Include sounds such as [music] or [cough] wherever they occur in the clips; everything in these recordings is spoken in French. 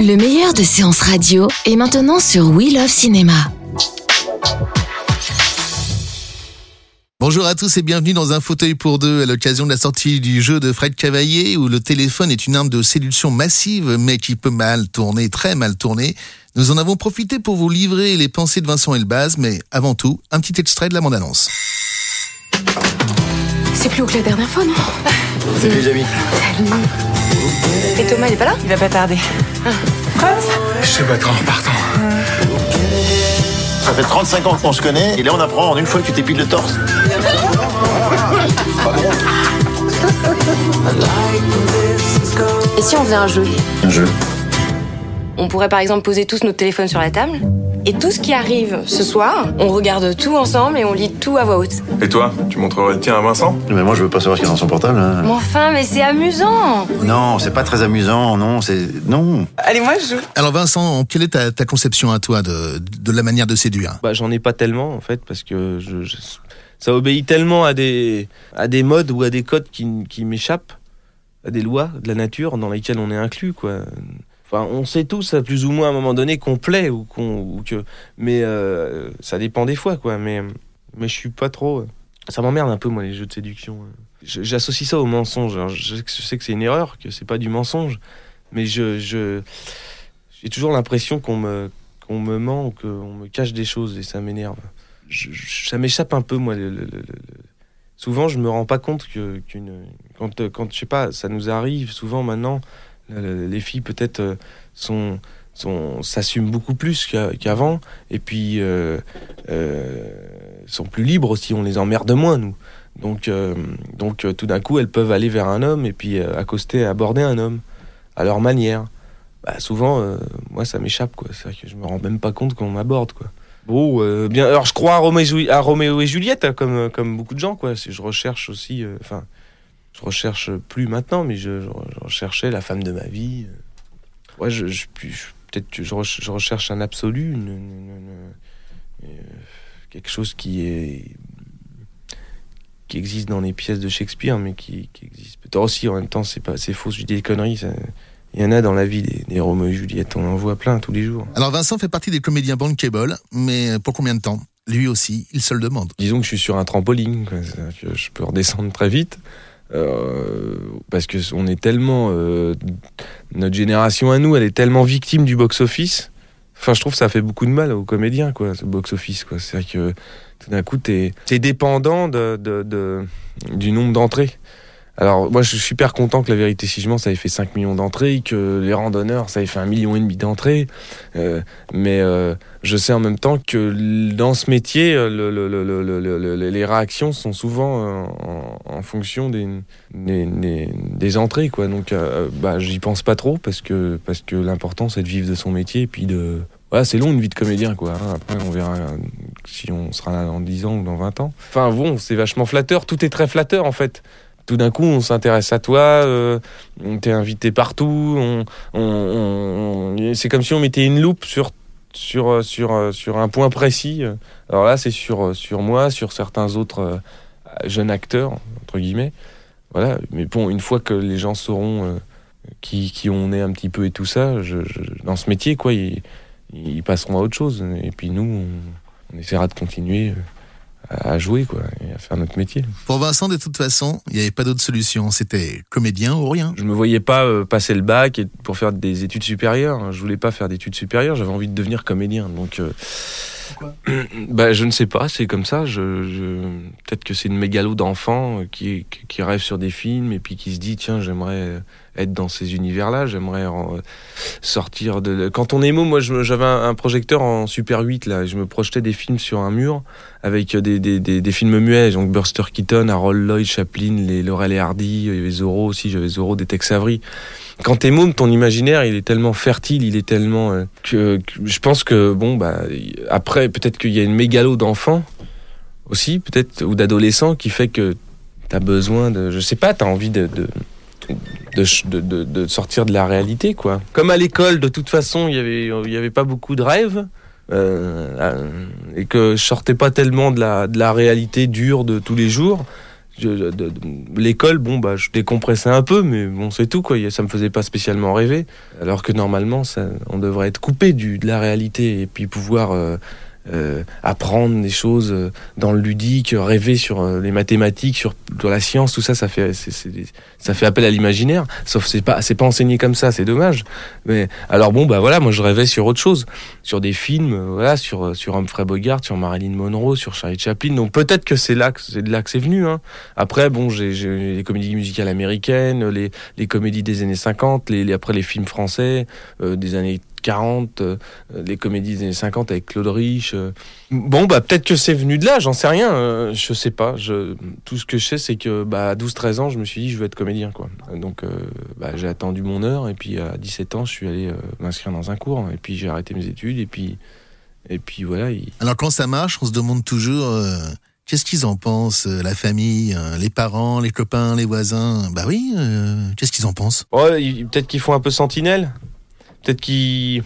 Le meilleur de séances radio est maintenant sur We Love Cinéma. Bonjour à tous et bienvenue dans un fauteuil pour deux à l'occasion de la sortie du jeu de Fred Cavaillé où le téléphone est une arme de séduction massive mais qui peut mal tourner, très mal tourner. Nous en avons profité pour vous livrer les pensées de Vincent Elbaz, mais avant tout, un petit extrait de la bande-annonce. C'est plus haut que la dernière fois, non Salut les amis. Et Thomas, il est pas là Il va pas tarder. Je te battrai en repartant. Ça fait 35 ans qu'on se connaît, et là on apprend en une fois que tu t'épiles le torse. Et si on faisait un jeu Un jeu. On pourrait par exemple poser tous notre téléphone sur la table. Et tout ce qui arrive ce soir, on regarde tout ensemble et on lit tout à voix haute. Et toi, tu montrerais le tien à Vincent? Mais moi je veux pas savoir ce qu'il y a dans son portable. hein. Mais enfin, mais c'est amusant Non, c'est pas très amusant, non, c'est. Non. Allez, moi je joue. Alors Vincent, quelle est ta, ta conception à toi de, de la manière de séduire? Bah, j'en ai pas tellement en fait parce que je, je- ça obéit tellement à des à des modes ou à des codes qui, qui m'échappent, à des lois de la nature dans lesquelles on est inclus quoi. Enfin, on sait tous à plus ou moins à un moment donné qu'on plaît ou qu'on que mais euh, ça dépend des fois quoi. Mais mais je suis pas trop. euh, Ça m'emmerde un peu moi les jeux de séduction. Je- J'associe ça au mensonge. Alors, je, sais que- c'est une erreur, que c'est pas du mensonge, mais je j'ai toujours l'impression qu'on me qu'on me ment ou qu'on me cache des choses et ça m'énerve. Ça m'échappe un peu, moi. Souvent, je me rends pas compte que qu'une quand quand je sais pas, ça nous arrive souvent maintenant. Le- Les filles peut-être euh, sont s'assument beaucoup plus qu'a- qu'avant et puis euh, euh, sont plus libres aussi. On les emmerde moins nous. Donc euh, donc euh, tout d'un coup, elles peuvent aller vers un homme et puis euh, accoster, aborder un homme à leur manière. Bah, souvent, euh, moi, ça m'échappe, quoi. C'est que je me rends même pas compte qu'on m'aborde, quoi. Bon, euh, bien. Alors, je crois à Roméo, et Juliette, comme, euh, comme beaucoup de gens, quoi. Je recherche aussi, euh, enfin, je recherche plus maintenant, mais je, je, je recherchais la femme de ma vie. Ouais, je, peut-être je, reche- je recherche un absolu, une- une- une- euh, quelque chose qui est qui existe dans les pièces de Shakespeare, mais qui, qui existe peut-être aussi en même temps. C'est pas, c'est faux. Je dis des conneries. ça- il y en a dans la vie des, des Roméo et Juliette, on en voit plein tous les jours. Alors Vincent fait partie des comédiens bankable, mais pour combien de temps? Lui aussi, il se le demande. Disons que je suis sur un trampoline, quoi. C'est-à-dire que je peux redescendre très vite. Euh, parce que on est tellement euh, notre génération à nous elle est tellement victime du box office enfin je trouve que ça fait beaucoup de mal aux comédiens quoi ce box office quoi. C'est à dire que tout d'un coup t'es dépendant de, de- du nombre d'entrées alors moi je suis super content que la vérité si je mens ça ait fait 5 millions d'entrées que les randonneurs ça ait fait un million et demi d'entrées Euh, mais euh, je sais en même temps que dans ce métier, euh, le- le- le- le- le- le- le- les réactions sont souvent euh, en, fonction des, des, des- entrées, quoi. Donc, euh, bah, j'y pense pas trop parce que parce que l'important c'est de vivre de son métier et puis de voilà, c'est long une vie de comédien, quoi. hein. Après, on verra si on sera là dans 10 ans ou dans 20 ans. Enfin, bon, c'est vachement flatteur. Tout est très flatteur, en fait. Tout d'un coup, on s'intéresse à toi, euh, on t'est invité partout, c'est comme si on mettait une loupe sur sur sur sur un point précis. Alors là, c'est sur sur moi, sur certains autres euh, jeunes acteurs entre guillemets. Voilà. Mais bon, une fois que les gens sauront euh, qui qui on est un petit peu et tout ça, dans ce métier, quoi, ils, passeront à autre chose. Et puis nous, on, essaiera de continuer euh, à jouer, quoi, à faire notre métier. Pour Vincent, de toute façon, il n'y avait pas d'autre solution. C'était comédien ou rien. Je me voyais pas euh, passer le bac pour faire des études supérieures. Je voulais pas faire d'études supérieures. J'avais envie de devenir comédien. Donc, euh, [clears throat] bah, je ne sais pas. C'est comme ça. Peut-être que c'est une mégalo d'enfant qui, qui rêve sur des films et puis qui se dit tiens j'aimerais être dans ces univers-là. J'aimerais euh, sortir de. Quand on est émo, moi j'avais un, projecteur en Super 8 là, je me projetais des films sur un mur avec des, des, des, des films muets, donc Buster Keaton, Harold Lloyd, Chaplin, les Laurel et Hardy, il y avait Zorro aussi, j'avais Zorro, des Tex Avery. Quand t'es môme, ton imaginaire, il est tellement fertile, il est tellement euh, que, je pense que bon bah après peut-être qu'il y a une mégalo d'enfants aussi, peut-être ou d'adolescents qui fait que t'as besoin de, je sais pas, t'as envie de, de de, de, de, sortir de la réalité, quoi. Comme à l'école, de toute façon, il y avait, il y avait pas beaucoup de rêves. Euh, euh, et que je sortais pas tellement de la, de la réalité dure de tous les jours. L'école, bon, bah, je décompressais un peu, mais bon, c'est tout, quoi. Ça me faisait pas spécialement rêver. Alors que normalement, ça, on devrait être coupé du, de la réalité et puis pouvoir euh, euh, apprendre des choses euh, dans le ludique, rêver sur euh, les mathématiques, sur, la science, tout ça, ça fait, ça fait appel à l'imaginaire. Sauf c'est pas, c'est pas enseigné comme ça, c'est dommage. Mais alors bon, bah voilà, moi je rêvais sur autre chose, sur des films, voilà, sur sur Humphrey Bogart, sur Marilyn Monroe, sur Charlie Chaplin. Donc peut-être que c'est là que c'est de là que c'est venu. Hein. Après, bon, j'ai les comédies musicales américaines, les, les comédies des années 50, les, après les films français des années 40, euh, les comédies des années 50 avec Claude Rich. Euh. Bon, bah peut-être que c'est venu de là, j'en sais rien, euh, je sais pas. Je, tout ce que je sais, c'est que bah, à 12-13 ans, je me suis dit, je veux être comédien. quoi. Donc bah, j'ai attendu mon heure, et puis à 17 ans, je suis allé m'inscrire dans un cours, et puis j'ai arrêté mes études, et puis, et puis voilà. Alors quand ça marche, on se demande toujours... Qu'est-ce qu'ils en pensent, la famille, les parents, les copains, les voisins? Bah oui, qu'est-ce qu'ils en pensent? Peut-être qu'ils font un peu sentinelle peut-être qu'ils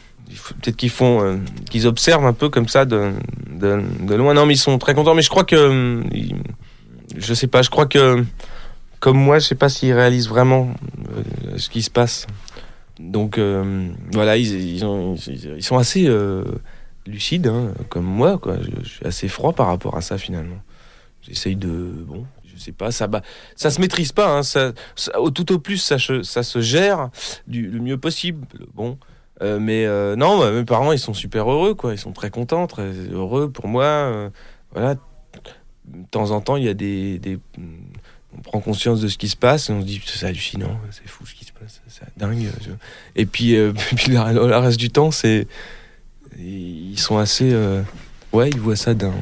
peut-être qu'ils font euh, qu'ils observent un peu comme ça de, de, loin. Non mais ils sont très contents mais je crois que je sais pas je crois que comme moi je sais pas s'ils réalisent vraiment euh, ce qui se passe. Donc euh, voilà ils, sont assez lucides hein, comme moi je, suis assez froid par rapport à ça finalement. J'essaye de bon sais pas ça bah, ça se maîtrise pas hein, ça, au tout au plus ça, ça se gère du mieux possible bon euh, mais euh, non, bah, mes parents, ils sont super heureux, quoi. Ils sont très contents, très heureux pour moi. Euh, voilà. De temps en temps, il y a des, des, On prend conscience de ce qui se passe et on se dit, c'est hallucinant, c'est fou ce qui se passe, c'est dingue. Et puis, [laughs] puis le, reste du temps, c'est. Ils sont assez. ouais, ils voient ça d'un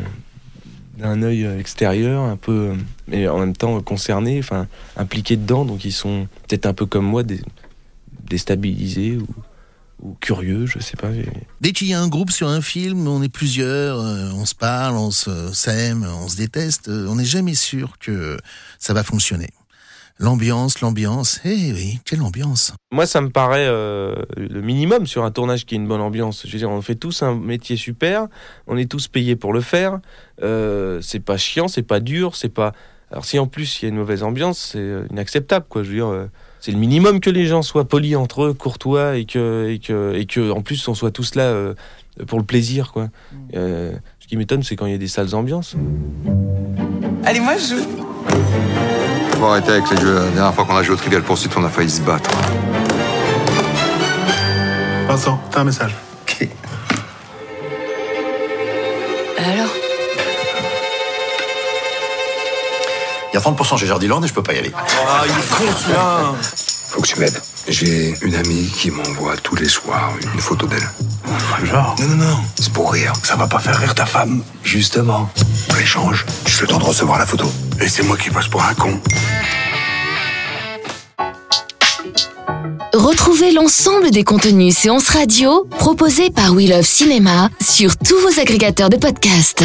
d'un œil extérieur, un peu, mais en même temps concernés, enfin impliqués dedans, donc ils sont peut-être un peu comme moi, déstabilisés ou curieux, je sais pas. Dès qu'il y a un groupe sur un film, on est plusieurs, euh, on se parle, on s'aime, on se déteste, euh, on n'est jamais sûr que ça va fonctionner. L'ambiance, l'ambiance, eh oui, quelle ambiance Moi, ça me paraît euh, le minimum sur un tournage qui est une bonne ambiance. Je veux dire, on fait tous un métier super, on est tous payés pour le faire. c'est pas chiant, c'est pas dur, c'est pas. Alors si en plus il y a une mauvaise ambiance, c'est inacceptable, quoi. Je veux dire c'est le minimum que les gens soient polis entre eux, courtois et que et que et que en plus on soit tous là euh, pour le plaisir quoi. Mm. Euh, ce qui m'étonne c'est quand il y a des sales ambiances. Allez moi je joue. Faut arrêter avec les jeux. La dernière fois qu'on a joué au Trivial Pursuit, on a failli se battre. Vincent, t'as un message. Ok. Alors? Il y a 30% chez Jardiland et je peux pas y aller. Ah, il est con celui-là Faut que tu m'aides. J'ai une amie qui m'envoie tous les soirs une photo d'elle. Genre? Non, non, non, c'est pour rire. Ça va pas faire rire ta femme. Justement. On l'échange. Juste le temps de recevoir la photo. Et c'est moi qui passe pour un con. Retrouvez l'ensemble des contenus séances radio proposés par We Love Cinéma sur tous vos agrégateurs de podcasts.